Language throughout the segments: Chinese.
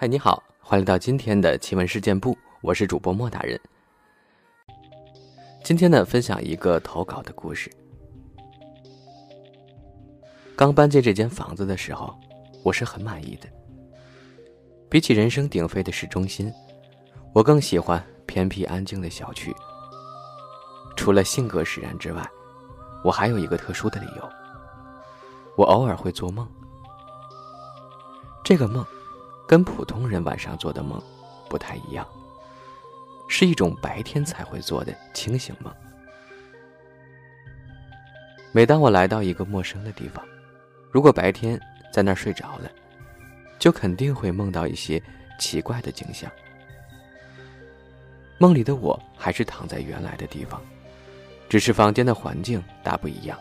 嗨，你好，欢迎来到今天的奇闻事件部，我是主播莫大人。今天呢，分享一个投稿的故事。刚搬进这间房子的时候，我是很满意的。比起人声鼎沸的市中心，我更喜欢偏僻安静的小区。除了性格使然之外，我还有一个特殊的理由。我偶尔会做梦，这个梦跟普通人晚上做的梦不太一样，是一种白天才会做的清醒梦。每当我来到一个陌生的地方，如果白天在那儿睡着了，就肯定会梦到一些奇怪的景象。梦里的我还是躺在原来的地方，只是房间的环境大不一样。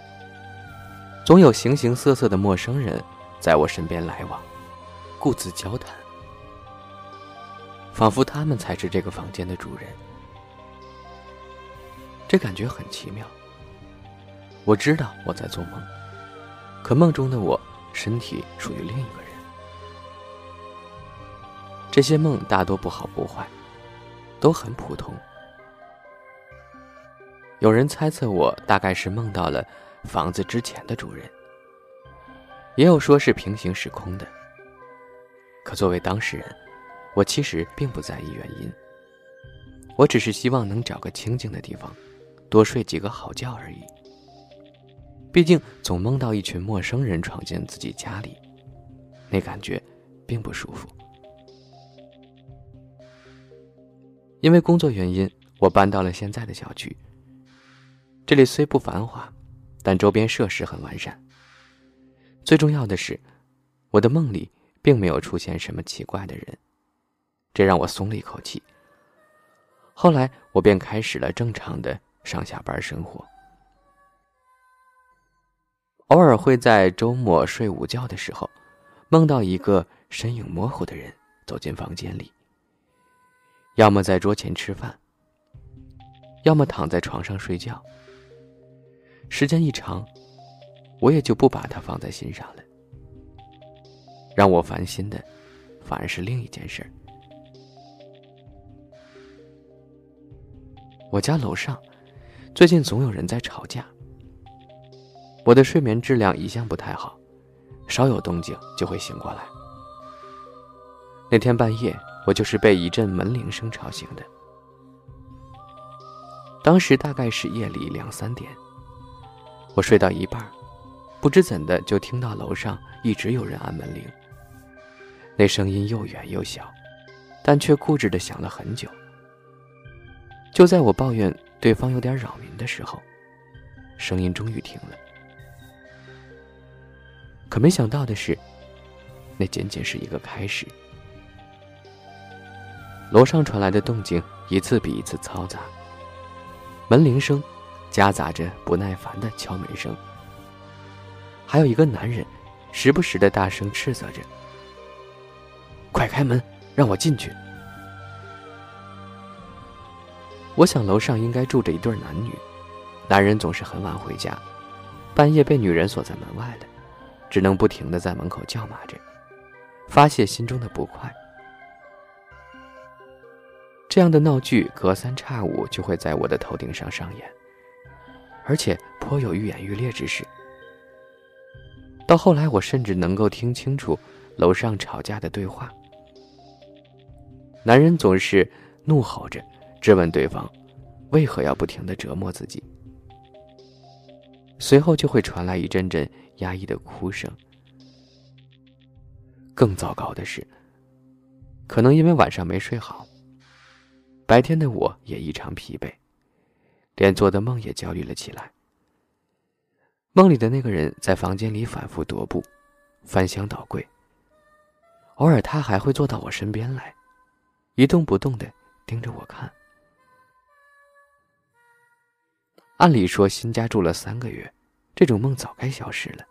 总有形形色色的陌生人在我身边来往，故自交谈，仿佛他们才是这个房间的主人。这感觉很奇妙。我知道我在做梦，可梦中的我身体属于另一个人。这些梦大多不好不坏，都很普通。有人猜测我大概是梦到了。房子之前的主人，也有说是平行时空的。可作为当事人，我其实并不在意原因。我只是希望能找个清静的地方，多睡几个好觉而已。毕竟总梦到一群陌生人闯进自己家里，那感觉并不舒服。因为工作原因，我搬到了现在的小区。这里虽不繁华。但周边设施很完善。最重要的是，我的梦里并没有出现什么奇怪的人，这让我松了一口气。后来，我便开始了正常的上下班生活。偶尔会在周末睡午觉的时候，梦到一个身影模糊的人走进房间里，要么在桌前吃饭，要么躺在床上睡觉。时间一长，我也就不把它放在心上了。让我烦心的，反而是另一件事。我家楼上最近总有人在吵架。我的睡眠质量一向不太好，稍有动静就会醒过来。那天半夜，我就是被一阵门铃声吵醒的。当时大概是夜里两三点。我睡到一半，不知怎的就听到楼上一直有人按门铃。那声音又远又小，但却固执的响了很久。就在我抱怨对方有点扰民的时候，声音终于停了。可没想到的是，那仅仅是一个开始。楼上传来的动静一次比一次嘈杂，门铃声。夹杂着不耐烦的敲门声，还有一个男人，时不时的大声斥责着：“快开门，让我进去！”我想楼上应该住着一对男女，男人总是很晚回家，半夜被女人锁在门外了，只能不停的在门口叫骂着，发泄心中的不快。这样的闹剧隔三差五就会在我的头顶上上演。而且颇有愈演愈烈之势。到后来，我甚至能够听清楚楼上吵架的对话。男人总是怒吼着质问对方，为何要不停的折磨自己。随后就会传来一阵阵压抑的哭声。更糟糕的是，可能因为晚上没睡好，白天的我也异常疲惫。连做的梦也焦虑了起来。梦里的那个人在房间里反复踱步，翻箱倒柜。偶尔他还会坐到我身边来，一动不动的盯着我看。按理说新家住了三个月，这种梦早该消失了。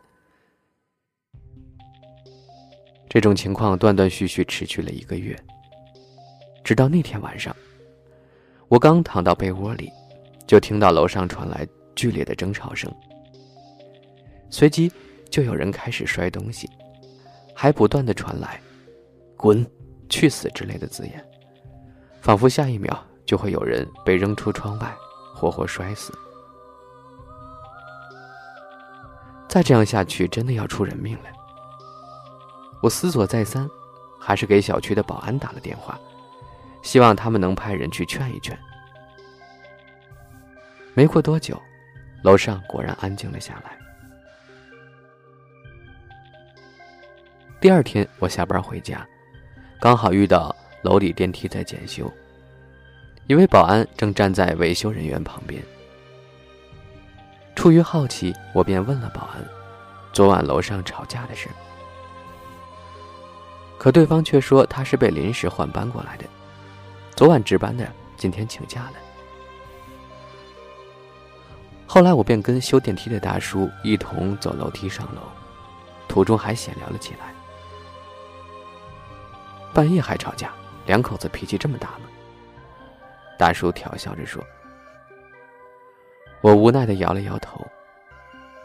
这种情况断断续续持续了一个月，直到那天晚上，我刚躺到被窝里。就听到楼上传来剧烈的争吵声，随即就有人开始摔东西，还不断的传来“滚，“去死”之类的字眼，仿佛下一秒就会有人被扔出窗外，活活摔死。再这样下去，真的要出人命了。我思索再三，还是给小区的保安打了电话，希望他们能派人去劝一劝。没过多久，楼上果然安静了下来。第二天，我下班回家，刚好遇到楼里电梯在检修，一位保安正站在维修人员旁边。出于好奇，我便问了保安：“昨晚楼上吵架的事。”可对方却说他是被临时换班过来的，昨晚值班的，今天请假了。后来我便跟修电梯的大叔一同走楼梯上楼，途中还闲聊了起来。半夜还吵架，两口子脾气这么大吗？大叔调笑着说。我无奈的摇了摇头，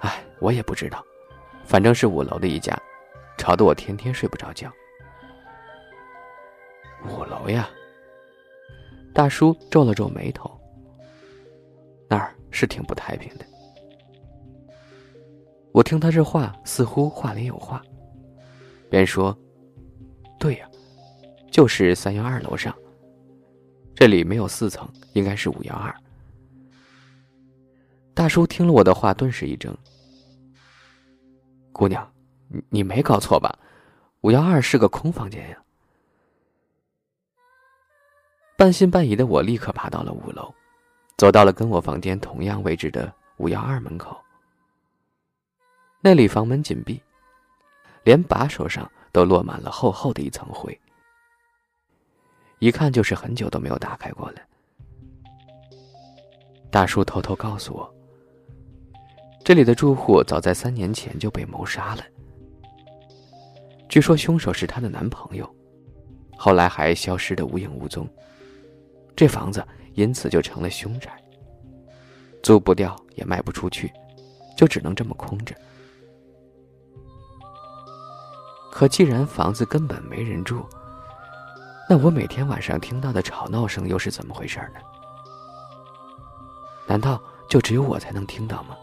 哎，我也不知道，反正是五楼的一家，吵得我天天睡不着觉。五楼呀，大叔皱了皱眉头。那儿是挺不太平的。我听他这话，似乎话里有话，便说：“对呀，就是三幺二楼上，这里没有四层，应该是五幺二。”大叔听了我的话，顿时一怔。姑娘，你你没搞错吧？五幺二是个空房间呀。半信半疑的我立刻爬到了五楼，走到了跟我房间同样位置的五幺二门口。那里房门紧闭，连把手上都落满了厚厚的一层灰，一看就是很久都没有打开过了。大叔偷偷告诉我。这里的住户早在三年前就被谋杀了。据说凶手是她的男朋友，后来还消失的无影无踪。这房子因此就成了凶宅，租不掉也卖不出去，就只能这么空着。可既然房子根本没人住，那我每天晚上听到的吵闹声又是怎么回事呢？难道就只有我才能听到吗？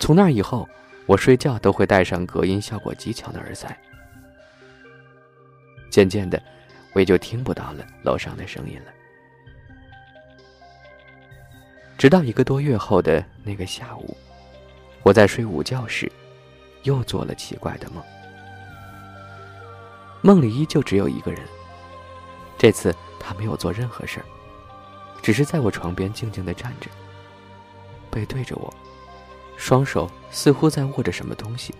从那以后，我睡觉都会戴上隔音效果极强的耳塞。渐渐的，我也就听不到了楼上的声音了。直到一个多月后的那个下午，我在睡午觉时，又做了奇怪的梦。梦里依旧只有一个人，这次他没有做任何事儿，只是在我床边静静的站着，背对着我。双手似乎在握着什么东西，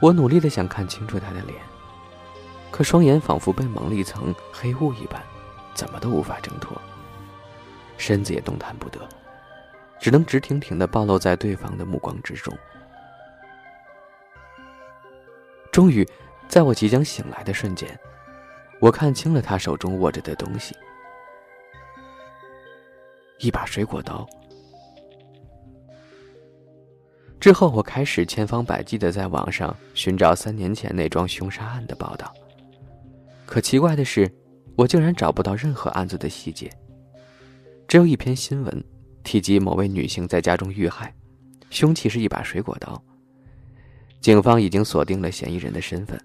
我努力的想看清楚他的脸，可双眼仿佛被蒙了一层黑雾一般，怎么都无法挣脱。身子也动弹不得，只能直挺挺的暴露在对方的目光之中。终于，在我即将醒来的瞬间，我看清了他手中握着的东西——一把水果刀。之后，我开始千方百计的在网上寻找三年前那桩凶杀案的报道。可奇怪的是，我竟然找不到任何案子的细节，只有一篇新闻提及某位女性在家中遇害，凶器是一把水果刀。警方已经锁定了嫌疑人的身份。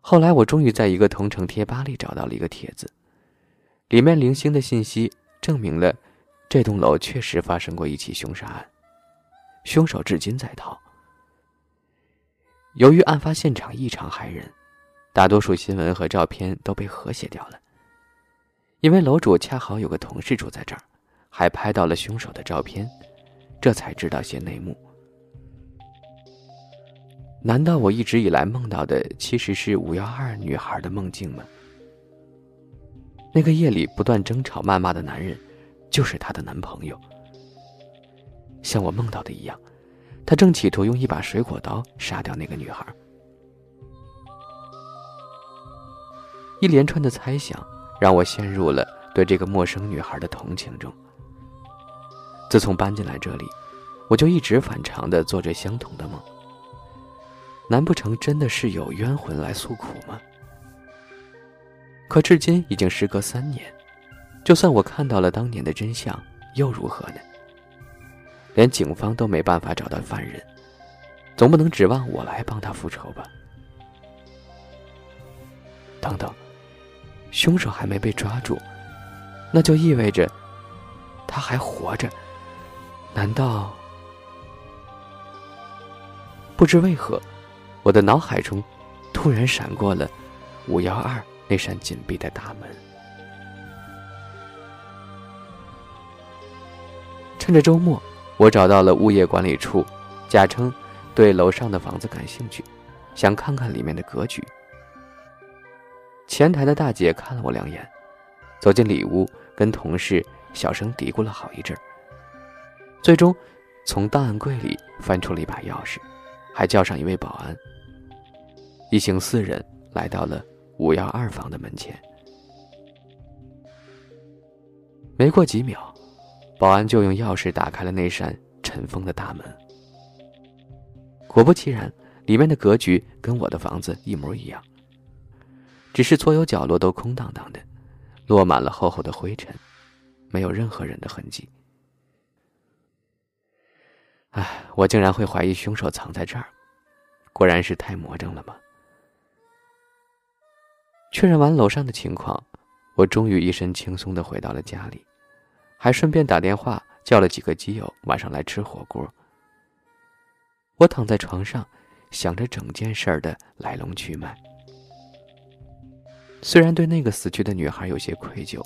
后来，我终于在一个同城贴吧里找到了一个帖子，里面零星的信息证明了这栋楼确实发生过一起凶杀案。凶手至今在逃。由于案发现场异常骇人，大多数新闻和照片都被和谐掉了。因为楼主恰好有个同事住在这儿，还拍到了凶手的照片，这才知道些内幕。难道我一直以来梦到的其实是五幺二女孩的梦境吗？那个夜里不断争吵谩骂的男人，就是她的男朋友。像我梦到的一样，他正企图用一把水果刀杀掉那个女孩。一连串的猜想让我陷入了对这个陌生女孩的同情中。自从搬进来这里，我就一直反常的做着相同的梦。难不成真的是有冤魂来诉苦吗？可至今已经时隔三年，就算我看到了当年的真相，又如何呢？连警方都没办法找到犯人，总不能指望我来帮他复仇吧？等等，凶手还没被抓住，那就意味着他还活着。难道？不知为何？我的脑海中，突然闪过了五幺二那扇紧闭的大门。趁着周末，我找到了物业管理处，假称对楼上的房子感兴趣，想看看里面的格局。前台的大姐看了我两眼，走进里屋，跟同事小声嘀咕了好一阵最终从档案柜里翻出了一把钥匙，还叫上一位保安。一行四人来到了五幺二房的门前，没过几秒，保安就用钥匙打开了那扇尘封的大门。果不其然，里面的格局跟我的房子一模一样，只是所有角落都空荡荡的，落满了厚厚的灰尘，没有任何人的痕迹。唉，我竟然会怀疑凶手藏在这儿，果然是太魔怔了吗？确认完楼上的情况，我终于一身轻松的回到了家里，还顺便打电话叫了几个基友晚上来吃火锅。我躺在床上，想着整件事儿的来龙去脉。虽然对那个死去的女孩有些愧疚，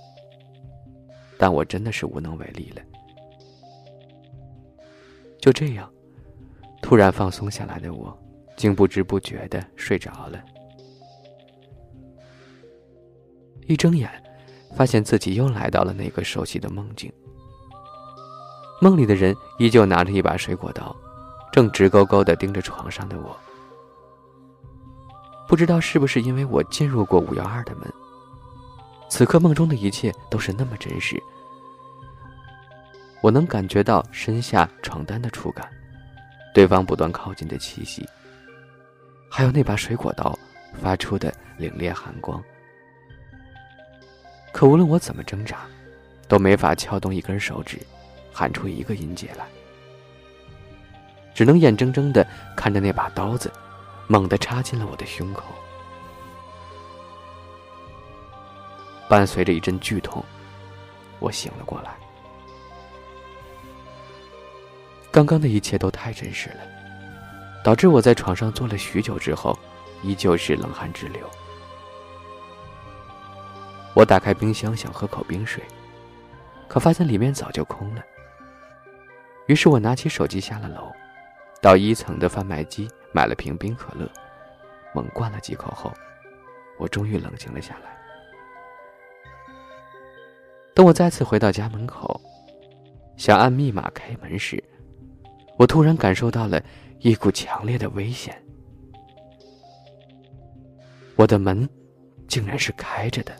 但我真的是无能为力了。就这样，突然放松下来的我，竟不知不觉的睡着了。一睁眼，发现自己又来到了那个熟悉的梦境。梦里的人依旧拿着一把水果刀，正直勾勾的盯着床上的我。不知道是不是因为我进入过五幺二的门，此刻梦中的一切都是那么真实。我能感觉到身下床单的触感，对方不断靠近的气息，还有那把水果刀发出的凛冽寒光。可无论我怎么挣扎，都没法撬动一根手指，喊出一个音节来。只能眼睁睁的看着那把刀子，猛地插进了我的胸口。伴随着一阵剧痛，我醒了过来。刚刚的一切都太真实了，导致我在床上坐了许久之后，依旧是冷汗直流。我打开冰箱想喝口冰水，可发现里面早就空了。于是我拿起手机下了楼，到一层的贩卖机买了瓶冰可乐，猛灌了几口后，我终于冷静了下来。等我再次回到家门口，想按密码开门时，我突然感受到了一股强烈的危险。我的门竟然是开着的。